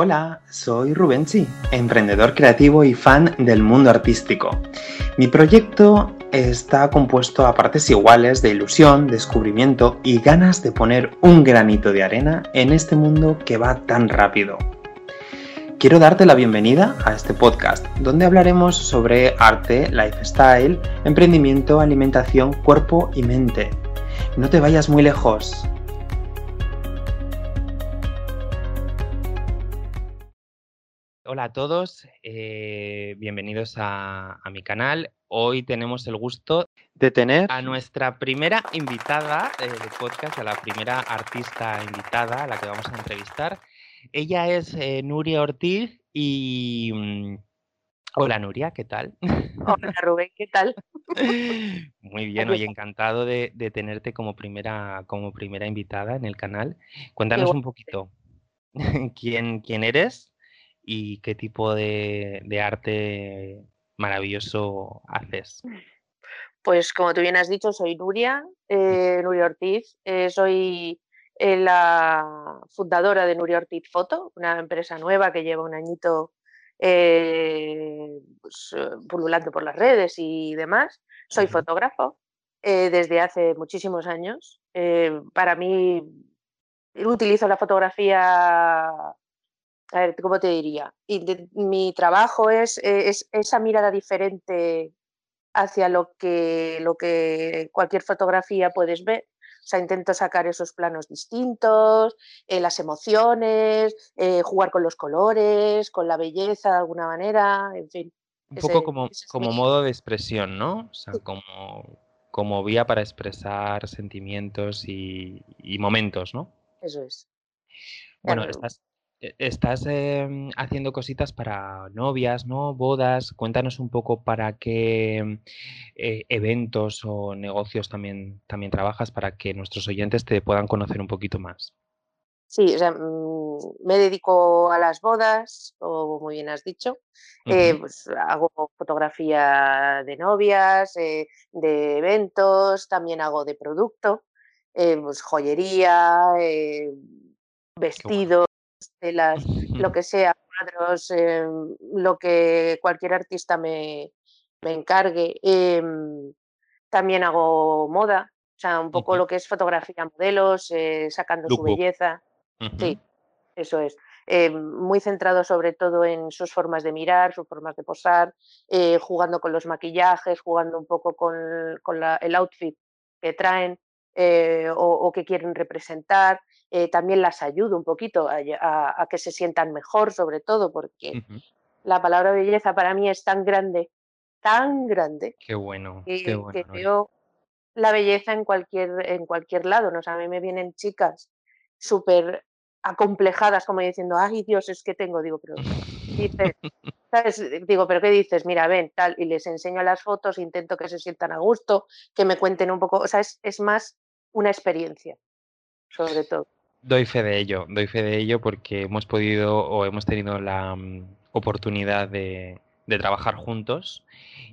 Hola, soy Rubenchi, emprendedor creativo y fan del mundo artístico. Mi proyecto está compuesto a partes iguales de ilusión, descubrimiento y ganas de poner un granito de arena en este mundo que va tan rápido. Quiero darte la bienvenida a este podcast, donde hablaremos sobre arte, lifestyle, emprendimiento, alimentación, cuerpo y mente. No te vayas muy lejos, Hola a todos, eh, bienvenidos a, mi canal. Hoy tenemos el gusto de tener a nuestra primera invitada eh, de podcast, a la primera artista invitada a la que vamos a entrevistar. Ella es eh, Nuria Ortiz y... Mm, hola Nuria, ¿qué tal? Hola Rubén, ¿qué tal? Muy bien, hoy encantado de, tenerte como primera, como primera invitada en el canal. Cuéntanos un poquito quién, quién eres y qué tipo de, arte maravilloso haces. Pues como tú bien has dicho, soy Nuria, eh, Nuria Ortiz, eh, soy eh, la fundadora de Nuria Ortiz Foto, una empresa nueva que lleva un añito pues, pululando por las redes y demás. Soy fotógrafo desde hace muchísimos años. para mí, utilizo la fotografía a ver, ¿cómo te diría? Y mi trabajo es, eh, es, esa mirada diferente hacia lo que, lo que cualquier fotografía puedes ver. O sea, intento sacar esos planos distintos, eh, las emociones, eh, jugar con los colores, con la belleza de alguna manera, en fin. Un poco como, como modo de expresión, ¿no? O sea, como, como vía para expresar sentimientos y, y momentos, ¿no? Eso es. Bueno, estás, estás em, haciendo cositas para novias, ¿no? Bodas. Cuéntanos un poco para qué eh, eventos o negocios también, también trabajas para que nuestros oyentes te puedan conocer un poquito más. Sí, o sea, mm, me dedico a las bodas, como muy bien has dicho. Eh, pues hago fotografía de novias, eh, de eventos, también hago de producto, pues joyería, vestidos telas, lo que sea, cuadros, em, lo que cualquier artista me, encargue. Em, también hago moda, o sea, un poco lo que es fotografía modelos, eh, sacando su belleza. Sí, eso es. Em, muy centrado sobre todo en sus formas de mirar, sus formas de posar, eh, jugando con los maquillajes, jugando un poco con, el outfit que traen eh, o, que quieren representar. Eh, también las ayudo un poquito a, que se sientan mejor, sobre todo porque la palabra belleza para mí es tan grande, tan grande. Qué bueno, que, veo la belleza en cualquier, en cualquier lado. ¿no? a mí me vienen chicas súper acomplejadas, como diciendo, ay Dios, es que tengo, digo, pero dices, Digo, pero ¿qué dices? Mira, ven, tal, y les enseño las fotos, intento que se sientan a gusto, que me cuenten un poco, o sea, es, es más una experiencia, sobre todo. Doy fe de ello, doy fe de ello porque hemos podido o hemos tenido la mm, oportunidad de, trabajar juntos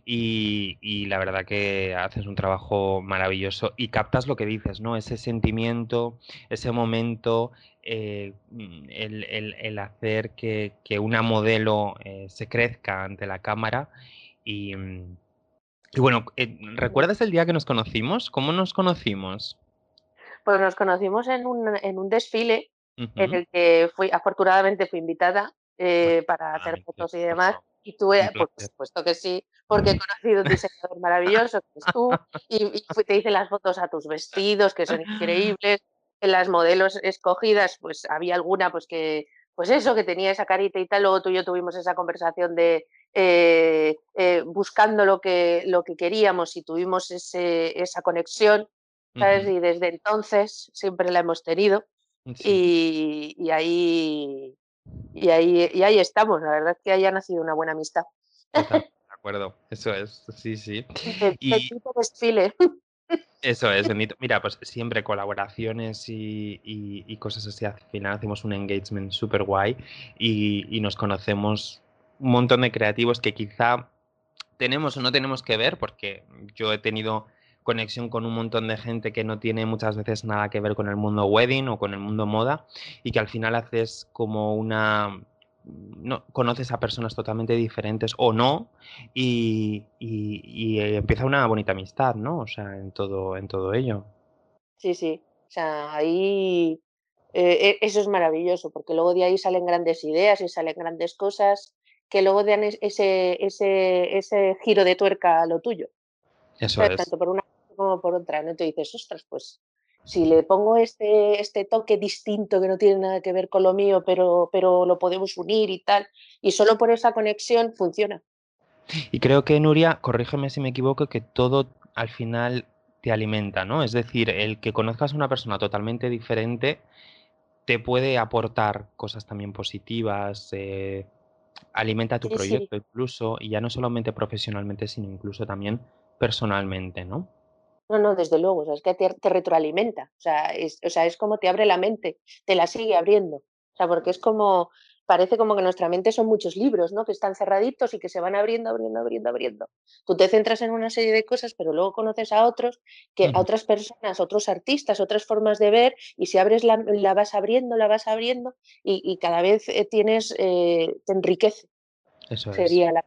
y, la verdad que haces un trabajo maravilloso y captas lo que dices, ¿no? Ese sentimiento, ese momento, eh, mm, el, hacer que, una modelo eh, se crezca ante la cámara y, mm, y bueno, eh, ¿recuerdas el día que nos conocimos? ¿Cómo nos conocimos? Pues nos conocimos en un, en un desfile en el que fui, afortunadamente fui invitada eh, para hacer fotos y demás. Y tuve, por supuesto que sí, porque he conocido un diseñador maravilloso que es tú, y, te hice las fotos a tus vestidos, que son increíbles. En las modelos escogidas, pues había alguna pues que, pues eso, que tenía esa carita y tal. Luego tú y yo tuvimos esa conversación de eh, eh, buscando lo que, lo que queríamos y tuvimos ese, esa conexión. Y desde entonces siempre la hemos tenido. Y, ahí, y, ahí, y ahí estamos. La verdad es que haya nacido una buena amistad. de acuerdo, eso es, sí, sí. y... desfile. Eso es, bendito. Mira, pues siempre colaboraciones y, cosas así. Al final hacemos un engagement súper guay y, y, nos conocemos un montón de creativos que quizá tenemos o no tenemos que ver, porque yo he tenido conexión con un montón de gente que no tiene muchas veces nada que ver con el mundo wedding o con el mundo moda y que al final haces como una, no, conoces a personas totalmente diferentes o no y, empieza una bonita amistad, ¿no? O sea, en todo, en todo ello. Sí, sí. O sea, ahí eh, e, eso es maravilloso, porque luego de ahí salen grandes ideas y salen grandes cosas que luego dan ese, ese, ese giro de tuerca a lo tuyo. Eso es. Tanto por una como por otra, ¿no? Te dices, ostras, pues si le pongo este, este toque distinto que no tiene nada que ver con lo mío, pero, pero lo podemos unir y tal, y solo por esa conexión funciona. Y creo que, Nuria, corrígeme si me equivoco, que todo al final te alimenta, ¿no? Es decir, el que conozcas a una persona totalmente diferente te puede aportar cosas también positivas, eh, alimenta tu proyecto incluso, y ya no solamente profesionalmente, sino incluso también personalmente, ¿no? No, no, desde luego, o sea, es que te, retroalimenta, o sea, es, o sea, es como te abre la mente, te la sigue abriendo, o sea, porque es como, parece como que nuestra mente son muchos libros, ¿no? Que están cerraditos y que se van abriendo, abriendo, abriendo, abriendo. Tú te centras en una serie de cosas, pero luego conoces a otros, que a otras personas, otros artistas, otras formas de ver, y si abres la, la vas abriendo, la vas abriendo, y, cada vez eh, tienes, eh, te enriquece. Eso Sería la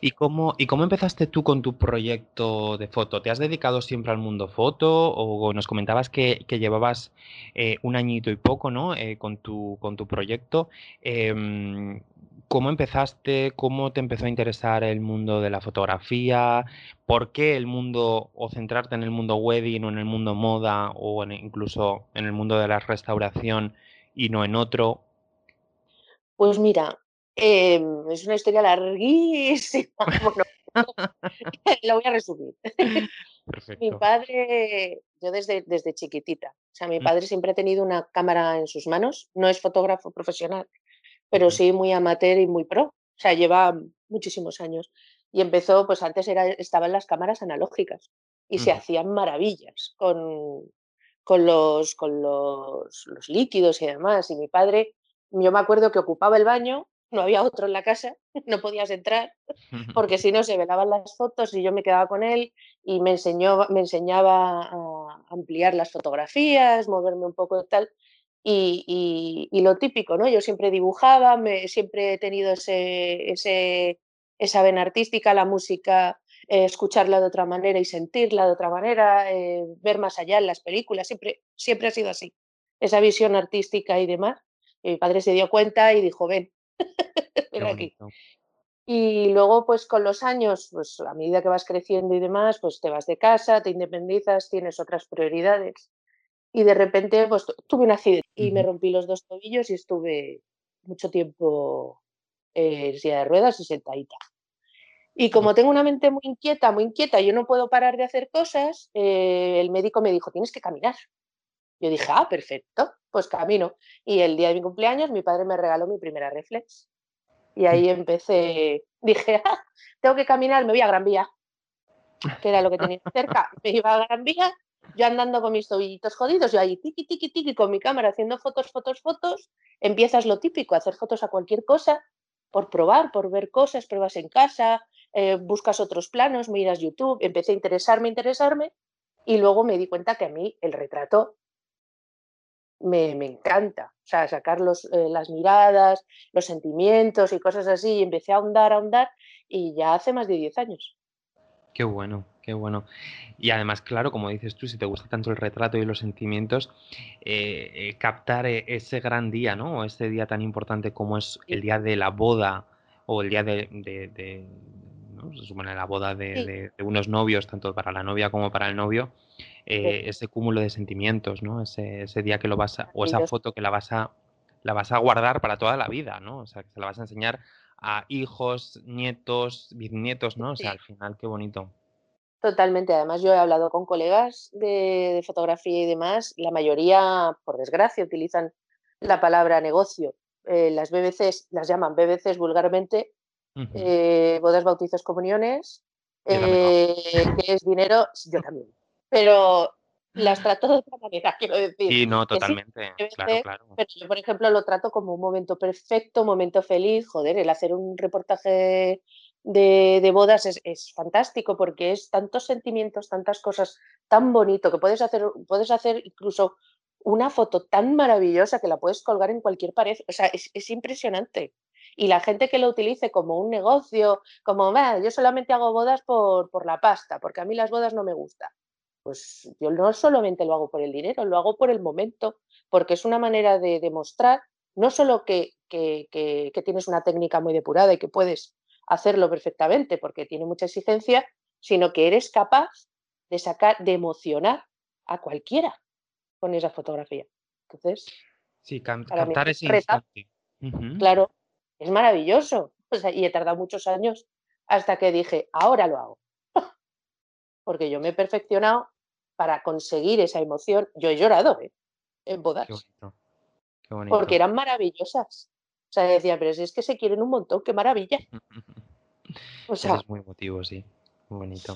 ¿Y cómo, ¿Y cómo empezaste tú con tu proyecto de foto? ¿Te has dedicado siempre al mundo foto o nos comentabas que, llevabas eh, un añito y poco ¿no? Eh, con, tu, con tu proyecto? Em, ¿Cómo empezaste? ¿Cómo te empezó a interesar el mundo de la fotografía? ¿Por qué el mundo, o centrarte en el mundo wedding o en el mundo moda o incluso en el mundo de la restauración y no en otro? Pues mira, Em, es una historia larguísima. la voy a resumir. Mi padre, yo desde, desde chiquitita, o sea, mi padre siempre ha tenido una cámara en sus manos, no es fotógrafo profesional, pero sí muy amateur y muy pro, o sea, lleva muchísimos años. Y empezó, pues antes era, estaban las cámaras analógicas y se hacían maravillas con, con, los, con los, los líquidos y demás. Y mi padre, yo me acuerdo que ocupaba el baño no había otro en la casa, no podías entrar, porque si no se velaban las fotos y yo me quedaba con él y me, enseñó, me enseñaba a ampliar las fotografías, moverme un poco y tal. Y, lo típico, ¿no? Yo siempre dibujaba, me, siempre he tenido ese, ese, esa vena artística, la música, eh, escucharla de otra manera y sentirla de otra manera, eh, ver más allá en las películas, siempre, siempre ha sido así, esa visión artística y demás. mi padre se dio cuenta y dijo, ven, Y luego, pues con los años, pues a medida que vas creciendo y demás, pues te vas de casa, te independizas, tienes otras prioridades. Y de repente, pues tuve un accidente y me rompí los dos tobillos y estuve mucho tiempo en silla de ruedas y sentadita. Y como tengo una mente muy inquieta, muy inquieta, yo no puedo parar de hacer cosas, eh, el médico me dijo, tienes que caminar. Yo dije, ah, perfecto, pues camino. Y el día de mi cumpleaños mi padre me regaló mi primera reflex. Y ahí empecé, dije, ah, tengo que caminar, me voy a Gran Vía, que era lo que tenía cerca. Me iba a Gran Vía, yo andando con mis tobillitos jodidos, yo ahí tiki, tiki, tiki, con mi cámara haciendo fotos, fotos, fotos. Empiezas lo típico, hacer fotos a cualquier cosa, por probar, por ver cosas, pruebas en casa, eh, buscas otros planos, miras YouTube, empecé a interesarme, interesarme, y luego me di cuenta que a mí el retrato me, encanta. O sea, sacar eh, las miradas, los sentimientos y cosas así. Y empecé a ahondar, a ahondar y ya hace más de 10 años. Qué bueno, qué bueno. Y además, claro, como dices tú, si te gusta tanto el retrato y los sentimientos, eh, eh, captar ese gran día, ¿no? O ese día tan importante como es el día de la boda o el día de, de, ¿no? se supone la boda de, unos novios, tanto para la novia como para el novio, eh, ese cúmulo de sentimientos, ¿no? Ese, ese, día que lo vas a, o esa foto que la vas a, la vas a guardar para toda la vida, ¿no? O sea, que se la vas a enseñar a hijos, nietos, bisnietos, ¿no? O sea, al final, qué bonito. Totalmente. Además, yo he hablado con colegas de, fotografía y demás. La mayoría, por desgracia, utilizan la palabra negocio. Eh, las BBCs las llaman BBCs vulgarmente, eh, bodas, bautizos, comuniones, que es dinero, yo también pero las trato de otra manera, quiero decir. Sí, no, totalmente. claro, claro. Pero yo, por ejemplo, lo trato como un momento perfecto, un momento feliz. Joder, el hacer un reportaje de, bodas es, fantástico porque es tantos sentimientos, tantas cosas tan bonito que puedes hacer, puedes hacer incluso una foto tan maravillosa que la puedes colgar en cualquier pared. O sea, es, impresionante. Y la gente que lo utilice como un negocio, como, yo solamente hago bodas por, por la pasta, porque a mí las bodas no me gustan. Pues yo no solamente lo hago por el dinero, lo hago por el momento, porque es una manera de demostrar no solo que, que, que, tienes una técnica muy depurada y que puedes hacerlo perfectamente porque tiene mucha exigencia, sino que eres capaz de sacar, de emocionar a cualquiera con esa fotografía. Entonces, sí, cantar ese instante. Claro, es maravilloso. y he tardado muchos años hasta que dije, ahora lo hago. Porque yo me he perfeccionado para conseguir esa emoción. Yo he llorado ¿eh? en bodas. Porque eran maravillosas. O sea, decía, pero si es que se quieren un montón, qué maravilla. O sea, es muy emotivo, sí. Muy bonito.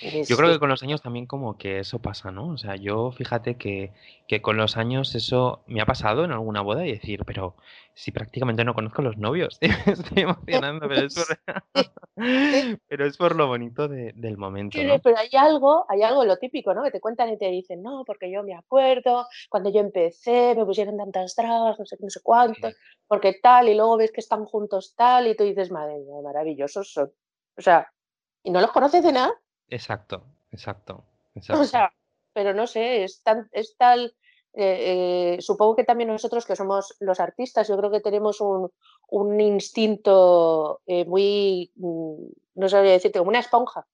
Yo creo que con los años también como que eso pasa, ¿no? O sea, yo fíjate que, que con los años eso me ha pasado en alguna boda y decir, pero si prácticamente no conozco los novios, me estoy emocionando, pero es por, pero es por lo bonito del momento, ¿no? pero hay algo, hay algo lo típico, ¿no? Que te cuentan y te dicen, no, porque yo me acuerdo, cuando yo empecé me pusieron tantas dragas, no sé, no sé cuánto, porque tal, y luego ves que están juntos tal, y tú dices, madre mía, maravillosos son. O sea, ¿y no los conoces de nada? Exacto, exacto, O sea, pero no sé, es, tan, es tal... Eh, eh, supongo que también nosotros que somos los artistas, yo creo que tenemos un, un instinto eh, muy, mm, no sabría decirte, como una esponja.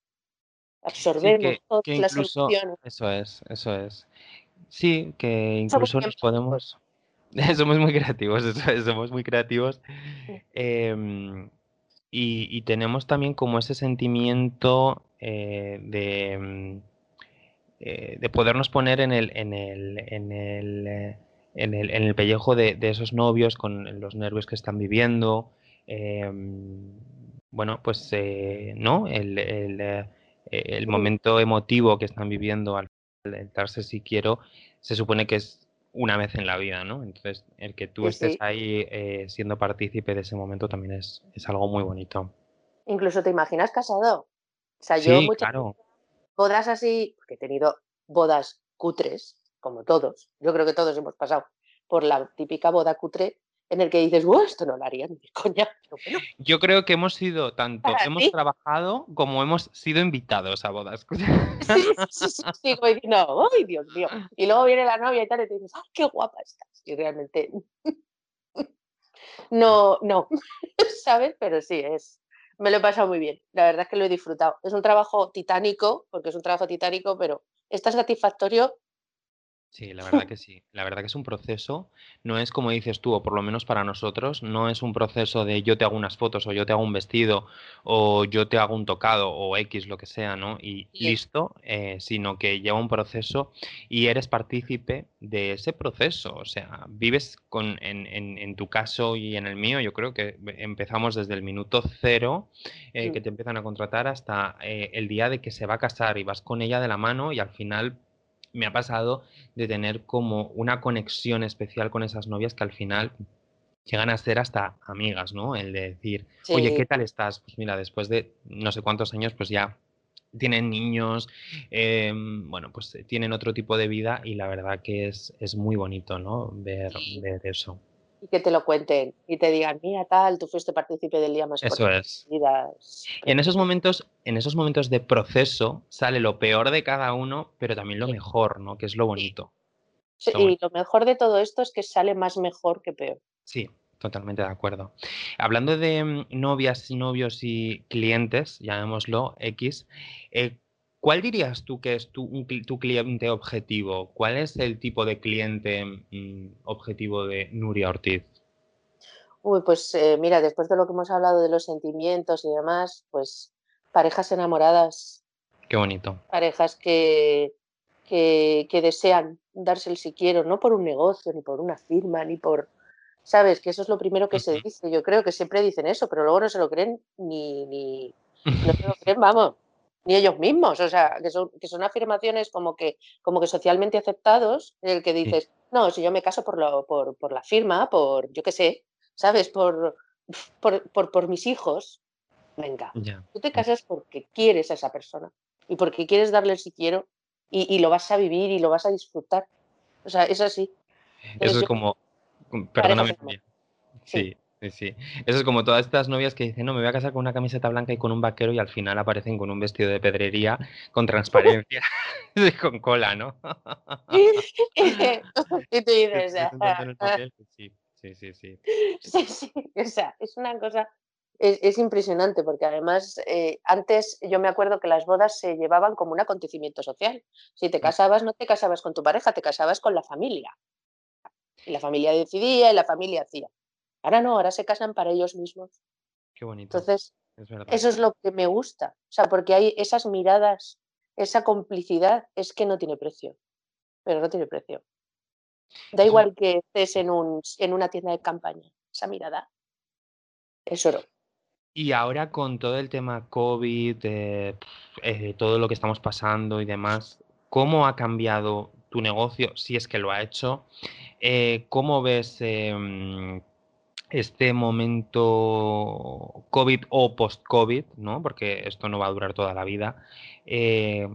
Absorbemos todas las emociones. Eso es, eso es. Sí, que incluso nos podemos... Somos muy creativos, somos muy creativos. Em, y, tenemos también como ese sentimiento eh, de, mm, eh, de, podernos poner en el, en el, en el, eh, en el, en el pellejo de, esos novios con los nervios que están viviendo. Em, bueno, pues no, el, el, momento emotivo que están viviendo al darse si quiero, se supone que es una vez en la vida, ¿no? Entonces, el que tú estés ahí eh, siendo partícipe de ese momento también es, es, algo muy bonito. Incluso te imaginas casado. O sea, yo muchas bodas así, porque he tenido bodas cutres, como todos, yo creo que todos hemos pasado por la típica boda cutre en el que dices, ¡oh, esto no lo harían ni coña! Yo creo que hemos sido tanto, hemos trabajado como hemos sido invitados a bodas. Sí, sí, sí, sí como diciendo, ¡ay, Dios mío! Y luego viene la novia y tal, y te dices, ¡ay, qué guapa estás! Y realmente, no, no, ¿sabes? Pero sí, es, me lo he pasado muy bien. La verdad es que lo he disfrutado. Es un trabajo titánico, porque es un trabajo titánico, pero está satisfactorio Sí, la verdad que sí. La verdad que es un proceso, no es como dices tú, o por lo menos para nosotros, no es un proceso de yo te hago unas fotos o yo te hago un vestido o yo te hago un tocado o X, lo que sea, ¿no? Y listo, eh, sino que lleva un proceso y eres partícipe de ese proceso. O sea, vives con, en, en, en tu caso y en el mío, yo creo que empezamos desde el minuto cero eh, que te empiezan a contratar hasta eh, el día de que se va a casar y vas con ella de la mano y al final me ha pasado de tener como una conexión especial con esas novias que al final llegan a ser hasta amigas, ¿no? El de decir, oye, ¿qué tal estás? Pues mira, después de no sé cuántos años, pues ya tienen niños, em, bueno, pues tienen otro tipo de vida y la verdad que es, es muy bonito, ¿no? Ver, ver eso y que te lo cuenten y te digan, mira tal, tú fuiste partícipe del día más Eso es. Y en esos momentos, en esos momentos de proceso sale lo peor de cada uno, pero también lo mejor, ¿no? Que es lo bonito. Sí, y lo mejor de todo esto es que sale más mejor que peor. Sí, totalmente de acuerdo. Hablando de mm, novias y novios y clientes, llamémoslo X, eh, ¿Cuál dirías tú que es tu, tu, cliente objetivo? ¿Cuál es el tipo de cliente mm, objetivo de Nuria Ortiz? Uy, pues eh, mira, después de lo que hemos hablado de los sentimientos y demás, pues parejas enamoradas. Qué bonito. Parejas que, que, desean darse el si quiero, no por un negocio, ni por una firma, ni por... ¿Sabes? Que eso es lo primero que se dice. Yo creo que siempre dicen eso, pero luego no se lo creen ni... ni no se lo creen, vamos ni ellos mismos, o sea, que son, que son afirmaciones como que, como que socialmente aceptados, en el que dices, no, si yo me caso por, lo, por, por la firma, por, yo qué sé, ¿sabes? Por, por, por, por mis hijos, venga, tú te casas porque quieres a esa persona y porque quieres darle el si quiero y, y, lo vas a vivir y lo vas a disfrutar. O sea, es así. Eso es como, perdóname. Sí. Sí, sí. Eso es como todas estas novias que dicen, no, me voy a casar con una camiseta blanca y con un vaquero y al final aparecen con un vestido de pedrería con transparencia y con cola, ¿no? y tú dices, sí, sí, sí, sí. Sí, sí, o sea, es una cosa, es, impresionante porque además eh, antes yo me acuerdo que las bodas se llevaban como un acontecimiento social. Si te casabas, no te casabas con tu pareja, te casabas con la familia. Y la familia decidía y la familia hacía. Ahora no, ahora se casan para ellos mismos. Qué bonito. Entonces, eso es lo que me gusta. O sea, porque hay esas miradas, esa complicidad, es que no tiene precio. Pero no tiene precio. Da igual que estés en, un, en una tienda de campaña. Esa mirada es oro. Y ahora con todo el tema COVID, eh, todo lo que estamos pasando y demás, ¿cómo ha cambiado tu negocio, si es que lo ha hecho? Eh, ¿Cómo ves em, este momento COVID o post-COVID, ¿no? Porque esto no va a durar toda la vida. Eh,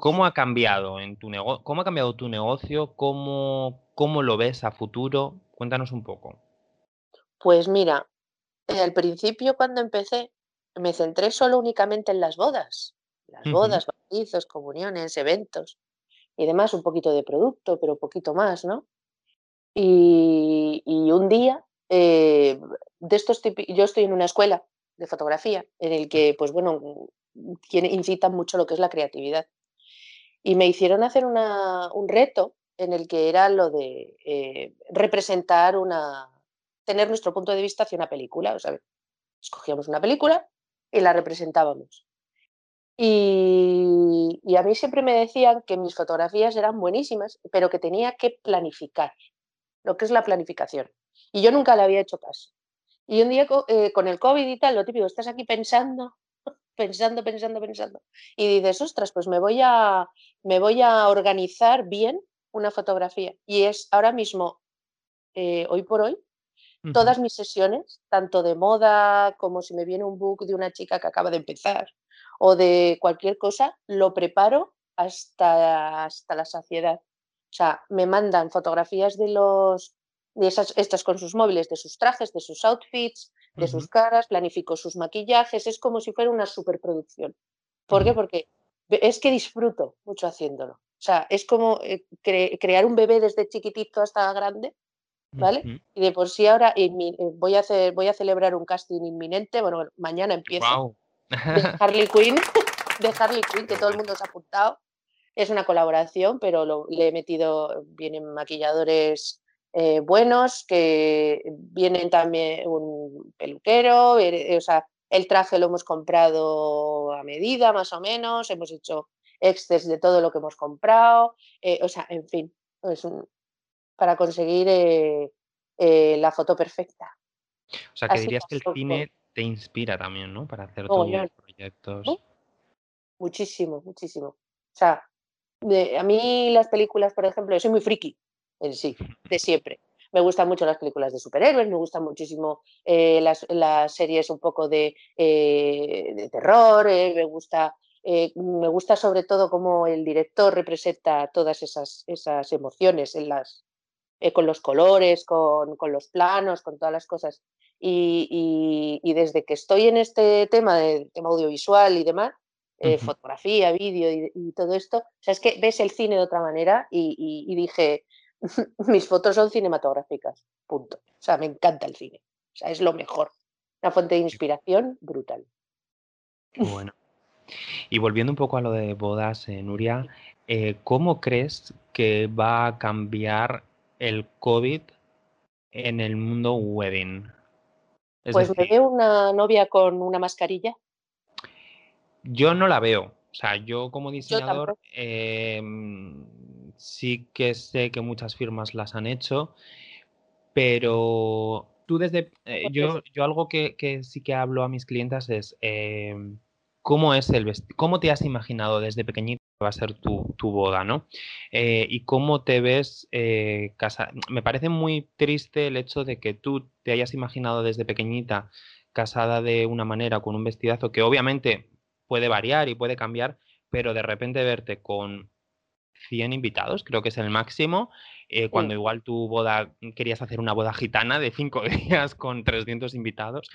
¿Cómo ha cambiado en tu negocio? ¿Cómo ha cambiado tu negocio? ¿Cómo, ¿Cómo lo ves a futuro? Cuéntanos un poco. Pues mira, al principio cuando empecé me centré solo únicamente en las bodas. Las bodas, bautizos, comuniones, eventos y demás, un poquito de producto, pero poquito más, ¿no? y un día eh, de estos yo estoy en una escuela de fotografía en el que, pues bueno, incitan mucho lo que es la creatividad. Y me hicieron hacer un reto en el que era lo de eh, representar una, tener nuestro punto de vista hacia una película. O sea, escogíamos una película y la representábamos. Y, y, a mí siempre me decían que mis fotografías eran buenísimas, pero que tenía que planificar, lo que es la planificación. Y yo nunca le había hecho caso. Y un día eh, con el COVID y tal, lo típico, estás aquí pensando, pensando, pensando, pensando. Y dices, ostras, pues me voy a, me voy a organizar bien una fotografía. Y es ahora mismo, eh, hoy por hoy, todas mis sesiones, tanto de moda como si me viene un book de una chica que acaba de empezar o de cualquier cosa, lo preparo hasta, hasta la saciedad. O sea, me mandan fotografías de los de esas, estas con sus móviles, de sus trajes, de sus outfits, de sus caras, planifico sus maquillajes, es como si fuera una superproducción. ¿Por qué? Porque es que disfruto mucho haciéndolo. O sea, es como eh, crear un bebé desde chiquitito hasta grande, ¿vale? Y de por sí ahora eh, voy, a hacer, voy a celebrar un casting inminente, bueno, mañana empiezo. De Harley Quinn, de Harley Quinn, que todo el mundo se ha apuntado. Es una colaboración, pero le he metido, vienen maquilladores eh, buenos, que vienen también un peluquero, eh, o sea, el traje lo hemos comprado a medida más o menos, hemos hecho exces de todo lo que hemos comprado, eh, o sea, en fin, es para conseguir la foto perfecta. O sea, que dirías que el cine te inspira también, ¿no? Para hacer tus proyectos. Muchísimo, muchísimo. O sea, a mí las películas, por ejemplo, yo soy muy friki, en sí, de siempre. Me gustan mucho las películas de superhéroes, me gustan muchísimo eh, las, series un poco de, eh, terror, eh, me, gusta, me gusta sobre todo cómo el director representa todas esas, esas emociones en las, con los colores, con, los planos, con todas las cosas. Y, desde que estoy en este tema, de tema audiovisual y demás, fotografía, vídeo y, todo esto, o sea, es que ves el cine de otra manera y dije, mis fotos son cinematográficas, punto. O sea, me encanta el cine. O sea, es lo mejor. Una fuente de inspiración brutal. Bueno. Y volviendo un poco a lo de bodas, eh, Nuria, eh, ¿cómo crees que va a cambiar el COVID en el mundo wedding? pues me veo una novia con una mascarilla. Yo no la veo. O sea, yo como diseñador em, sí que sé que muchas firmas las han hecho, pero tú desde... Eh, yo, yo algo que, sí que hablo a mis clientes es em, cómo es el cómo te has imaginado desde pequeñito que va a ser tu, boda, ¿no? Eh, y cómo te ves eh, casada. Me parece muy triste el hecho de que tú te hayas imaginado desde pequeñita casada de una manera con un vestidazo que obviamente puede variar y puede cambiar, pero de repente verte con 100 invitados, creo que es el máximo, eh, cuando igual tu boda, querías hacer una boda gitana de cinco días con 300 invitados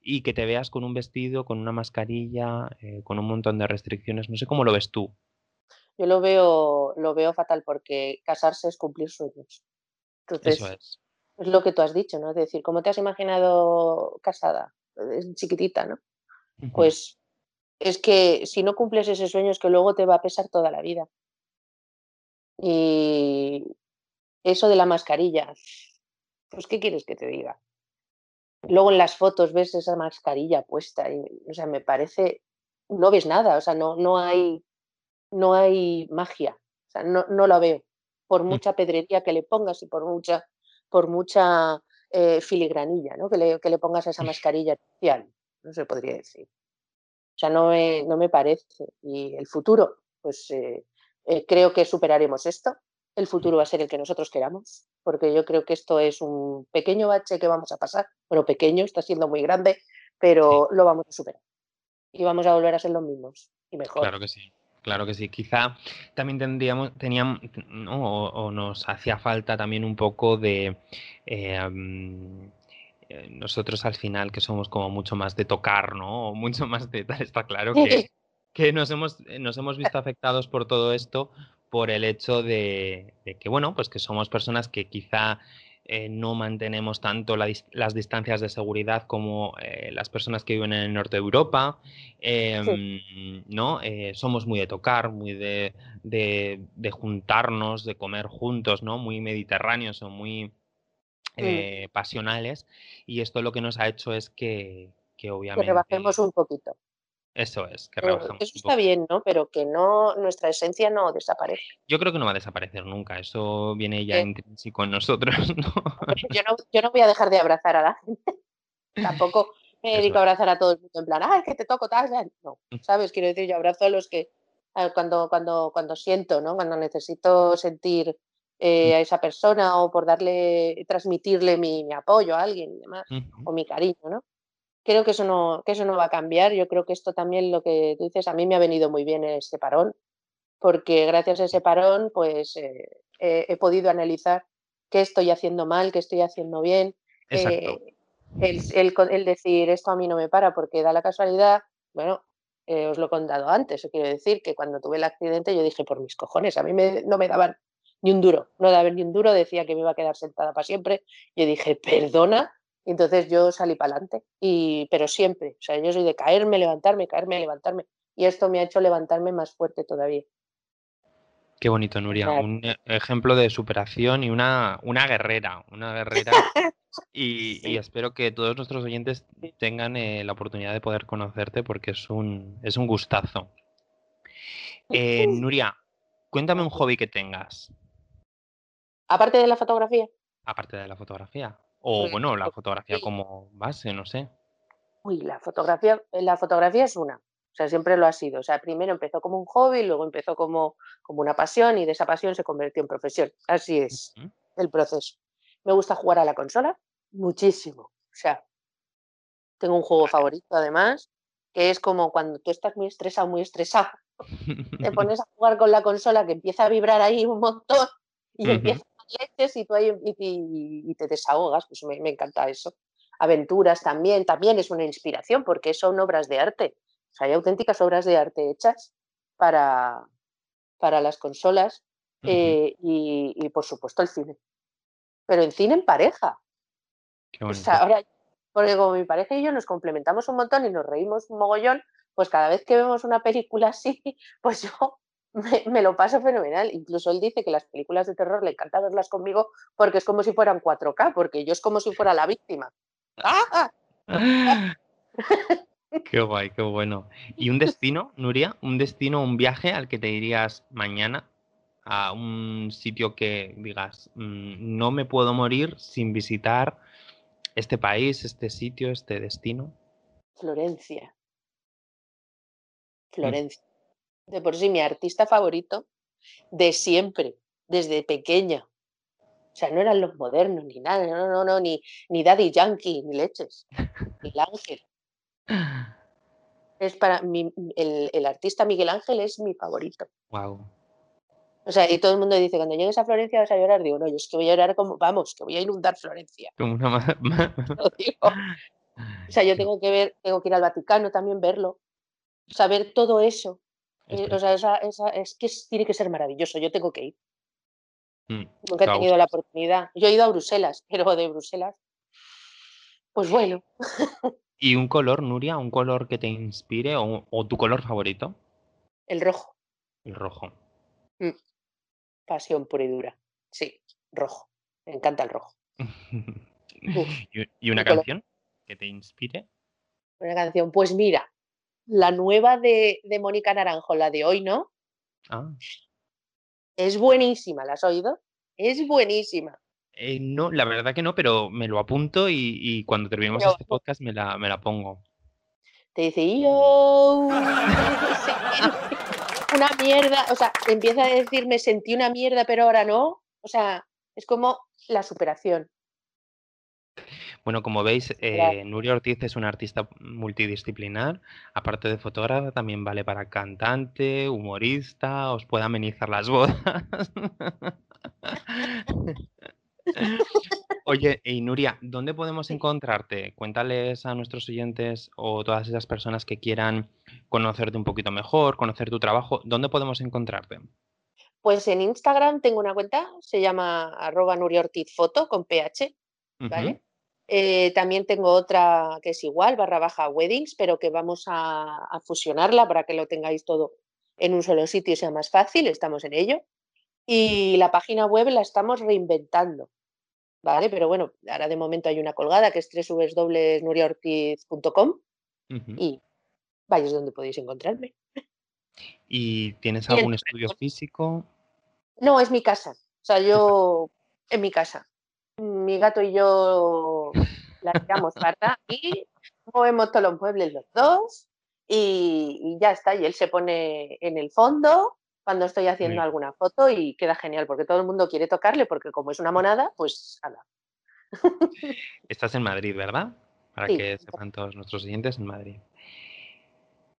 y que te veas con un vestido, con una mascarilla, eh, con un montón de restricciones, no sé cómo lo ves tú. Yo lo veo, lo veo fatal porque casarse es cumplir sueños. Entonces, Eso es. Es lo que tú has dicho, ¿no? Es decir, ¿cómo te has imaginado casada? Chiquitita, ¿no? Pues es que si no cumples ese sueño es que luego te va a pesar toda la vida. Y eso de la mascarilla, pues ¿qué quieres que te diga? Luego en las fotos ves esa mascarilla puesta y, o sea, me parece, no ves nada, o sea, no, no hay, no hay magia, o sea, no, no la veo. Por mm. mucha pedrería que le pongas y por mucha, por mucha eh, filigranilla, ¿no? Que le, que le pongas esa mascarilla artificial, no se podría decir. O sea, no me, no me parece. Y el futuro, pues eh, eh, creo que superaremos esto. El futuro va a ser el que nosotros queramos, porque yo creo que esto es un pequeño bache que vamos a pasar. Bueno, pequeño, está siendo muy grande, pero lo vamos a superar. Y vamos a volver a ser los mismos y mejor. Claro que sí. Claro que sí, quizá también tendríamos, teníamos, o, nos hacía falta también un poco de eh, eh, nosotros al final que somos como mucho más de tocar, ¿no? O mucho más de tal, está claro que, que nos, hemos, eh, nos hemos visto afectados por todo esto por el hecho de, que, bueno, pues que somos personas que quizá eh, no mantenemos tanto las distancias de seguridad como las personas que viven en el norte de Europa, em, ¿no? somos muy de tocar, muy de, de, de, juntarnos, de comer juntos, ¿no? Muy mediterráneos o muy Mm. Eh, pasionales y esto lo que nos ha hecho es que, que obviamente... Que rebajemos un poquito. Eso es, que rebajemos Eso está bien, ¿no? Pero que no nuestra esencia no desaparece. Yo creo que no va a desaparecer nunca, eso viene ya intrínseco en nosotros, ¿no? Yo, ¿no? yo no voy a dejar de abrazar a la gente. Tampoco me dedico a abrazar a todo el mundo en plan, ¡ay, que te toco! Tal, No, mm. ¿sabes? Quiero decir, yo abrazo a los que cuando, cuando, cuando siento, ¿no? Cuando necesito sentir eh, a esa persona o por darle, transmitirle mi, apoyo a alguien y demás, o mi cariño, ¿no? Creo que eso, no, que eso no va a cambiar. Yo creo que esto también, lo que tú dices, a mí me ha venido muy bien este parón, porque gracias a ese parón, pues eh, he podido analizar qué estoy haciendo mal, qué estoy haciendo bien. Eh, el, el, decir esto a mí no me para porque da la casualidad, bueno, os lo he contado antes, quiero decir que cuando tuve el accidente yo dije, por mis cojones, a mí me, no me daban ni un duro, no haber ni un duro, decía que me iba a quedar sentada para siempre. Yo dije, perdona, entonces yo salí para adelante, y, pero siempre, o sea, yo soy de caerme, levantarme, caerme, levantarme, y esto me ha hecho levantarme más fuerte todavía. Qué bonito, Nuria, un e, ejemplo de superación y una, una guerrera, una guerrera. y, espero que todos nuestros oyentes tengan eh, la oportunidad de poder conocerte porque es un, es un gustazo. Eh, Nuria, cuéntame un hobby que tengas. Aparte de la fotografía. Aparte de la fotografía. O pues, bueno, la fotografía como base, no sé. Uy, la fotografía, la fotografía es una. O sea, siempre lo ha sido. O sea, primero empezó como un hobby, luego empezó como, como una pasión y de esa pasión se convirtió en profesión. Así es el proceso. Me gusta jugar a la consola muchísimo. O sea, tengo un juego favorito además, que es como cuando tú estás muy estresado, muy estresado, te pones a jugar con la consola que empieza a vibrar ahí un montón y empieza leches y, tú ahí, y, te desahogas, pues me, encanta eso. Aventuras también, también es una inspiración porque son obras de arte. hay auténticas obras de arte hechas para, para las consolas eh, y, por supuesto el cine. Pero en cine en pareja. ahora, porque como mi pareja y yo nos complementamos un montón y nos reímos un mogollón, pues cada vez que vemos una película así, pues yo me, lo paso fenomenal. Incluso él dice que las películas de terror le encanta verlas conmigo porque es como si fueran 4K, porque yo es como si fuera la víctima. ¡Ah! qué guay, qué bueno. ¿Y un destino, Nuria? ¿Un destino, un viaje al que te irías mañana? A un sitio que digas, mm, no me puedo morir sin visitar este país, este sitio, este destino. Florencia. Mm. Florencia de por sí mi artista favorito de siempre, desde pequeña. O sea, no eran los modernos ni nada, no, no, no, ni, ni Daddy Yankee, ni leches, Miguel Ángel. Es para el, artista Miguel Ángel es mi favorito. Wow. O sea, y todo el mundo dice, cuando llegues a Florencia vas a llorar. Digo, no, yo es que voy a llorar como, vamos, que voy a inundar Florencia. Como una O sea, yo tengo que ver, tengo que ir al Vaticano también verlo, saber todo eso. Eh, o sea, esa, esa, es que tiene que ser maravilloso, yo tengo que ir. Mm, Nunca he tenido la oportunidad. Yo he ido a Bruselas, pero de Bruselas, pues bueno. ¿Y un color, Nuria? ¿Un color que te inspire o, tu color favorito? El rojo. El rojo. Mm. Pasión pura y dura. Sí, rojo. Me encanta el rojo. ¿Y una canción que te inspire? Una canción, pues mira, la nueva de, Mónica Naranjo, la de hoy, ¿no? Ah. Es buenísima, ¿la has oído? Es buenísima. Eh, no, la verdad que no, pero me lo apunto y, cuando terminemos este podcast me la, me la pongo. Te dice yo. una mierda. O sea, empieza a decir me sentí una mierda, pero ahora no. O sea, es como la superación. Bueno, como veis, eh, Nuria Ortiz es una artista multidisciplinar. Aparte de fotógrafa, también vale para cantante, humorista, os puede amenizar las bodas. Oye, y Nuria, ¿dónde podemos encontrarte? Cuéntales a nuestros oyentes o todas esas personas que quieran conocerte un poquito mejor, conocer tu trabajo, ¿dónde podemos encontrarte? Pues en Instagram tengo una cuenta, se llama arroba Nuria Ortiz Foto con PH, ¿vale? Eh, también tengo otra que es igual, barra baja weddings, pero que vamos a, fusionarla para que lo tengáis todo en un solo sitio y sea más fácil, estamos en ello. Y la página web la estamos reinventando, ¿vale? Pero bueno, ahora de momento hay una colgada que es www.nuriaortiz.com y vayas donde podéis encontrarme. ¿Y tienes algún estudio físico? No, es mi casa. O sea, yo en mi casa mi gato y yo la tiramos para y movemos todos los muebles los dos y, ya está. Y él se pone en el fondo cuando estoy haciendo alguna foto y queda genial porque todo el mundo quiere tocarle porque como es una monada, pues ala. Estás en Madrid, ¿verdad? Para que sepan todos nuestros oyentes en Madrid.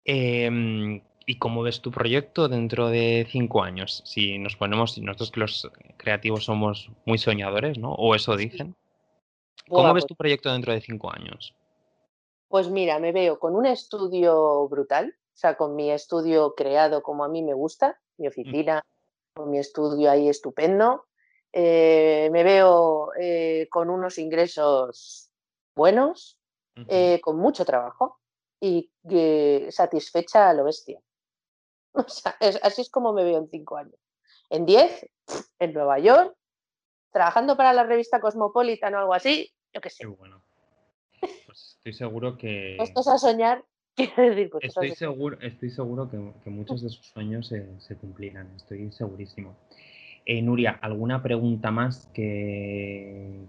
Em, ¿Y cómo ves tu proyecto dentro de cinco años? Si nos ponemos, nosotros que los creativos somos muy soñadores, ¿no? O eso dicen. ¿Cómo ves pues tu proyecto dentro de cinco años? Pues mira, me veo con un estudio brutal, o sea, con mi estudio creado como a mí me gusta, mi mm. oficina, con mi estudio ahí estupendo. Eh, me veo eh, con unos ingresos buenos, eh, con mucho trabajo y satisfecha a lo bestia. O sea, así es como me veo en cinco años. En diez, en Nueva York, trabajando para la revista Cosmopolitan o algo así, yo qué sé. bueno. Pues estoy seguro que. Estos a soñar, quiero decir, pues estoy, seguro, estoy seguro que, muchos de sus sueños se, cumplirán, estoy segurísimo. Eh, Nuria, ¿alguna pregunta más que,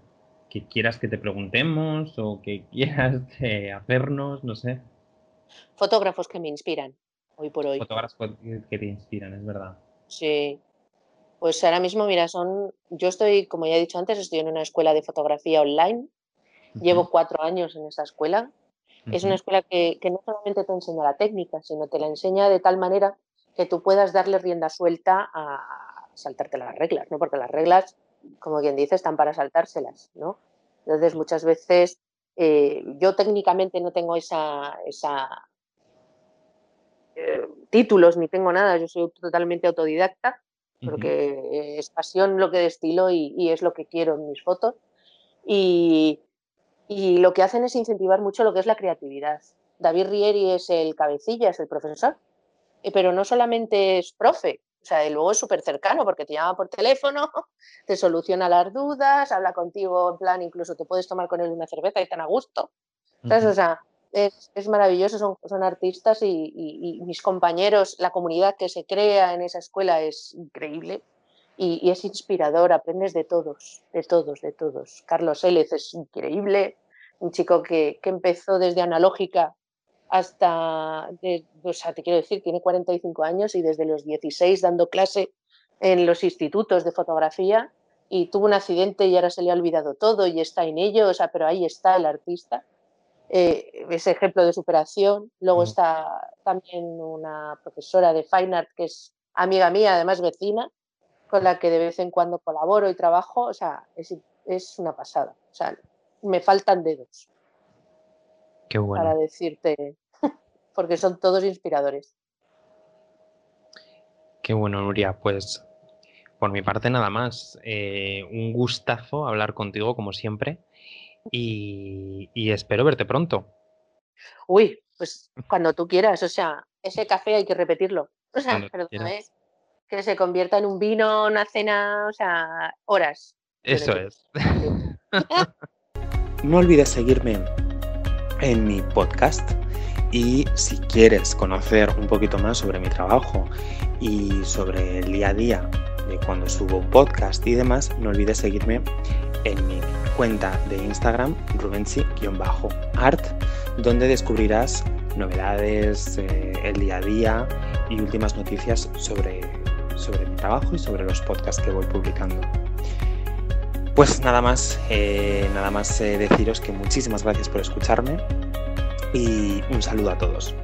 que quieras que te preguntemos o que quieras eh, hacernos? No sé. Fotógrafos que me inspiran hoy por hoy. Fotógrafos que te inspiran, es verdad. Sí. Pues ahora mismo, mira, son. Yo estoy, como ya he dicho antes, estoy en una escuela de fotografía online. Llevo cuatro años en esa escuela. Es una escuela que, no solamente te enseña la técnica, sino te la enseña de tal manera que tú puedas darle rienda suelta a saltarte las reglas, ¿no? Porque las reglas, como quien dice, están para saltárselas, ¿no? Entonces, muchas veces eh, yo técnicamente no tengo esa, esa, eh, títulos ni tengo nada, yo soy totalmente autodidacta, porque es pasión lo que destilo y, es lo que quiero en mis fotos. Y, lo que hacen es incentivar mucho lo que es la creatividad. David Rieri es el cabecilla, es el profesor, eh, pero no solamente es profe, o sea, luego es súper cercano porque te llama por teléfono, te soluciona las dudas, habla contigo en plan, incluso te puedes tomar con él una cerveza y tan a gusto. O sea, es, maravilloso, son, son artistas y, mis compañeros, la comunidad que se crea en esa escuela es increíble y, es inspirador, aprendes de todos, de todos, de todos. Carlos Élez es increíble, un chico que, empezó desde analógica hasta, o sea, te quiero decir, tiene 45 años y desde los 16 dando clase en los institutos de fotografía y tuvo un accidente y ahora se le ha olvidado todo y está en ello, o sea, pero ahí está el artista eh, ese ejemplo de superación. Luego está también una profesora de Fine Art que es amiga mía, además vecina, con la que de vez en cuando colaboro y trabajo, o sea, es, una pasada. O sea, me faltan dedos. Qué bueno. Para decirte, porque son todos inspiradores. Qué bueno, Nuria. Pues por mi parte nada más. Eh, un gustazo hablar contigo como siempre y, espero verte pronto. Uy, pues cuando tú quieras. O sea, ese café hay que repetirlo. O sea, que se convierta en un vino, una cena, o sea, horas. Eso es. no olvides seguirme en mi podcast y si quieres conocer un poquito más sobre mi trabajo y sobre el día a día de cuando subo un podcast y demás, no olvides seguirme en mi cuenta de Instagram, rubensi-art, donde descubrirás novedades, eh, el día a día y últimas noticias sobre, sobre mi trabajo y sobre los podcasts que voy publicando. Pues nada más, eh, nada más eh, deciros que muchísimas gracias por escucharme y un saludo a todos.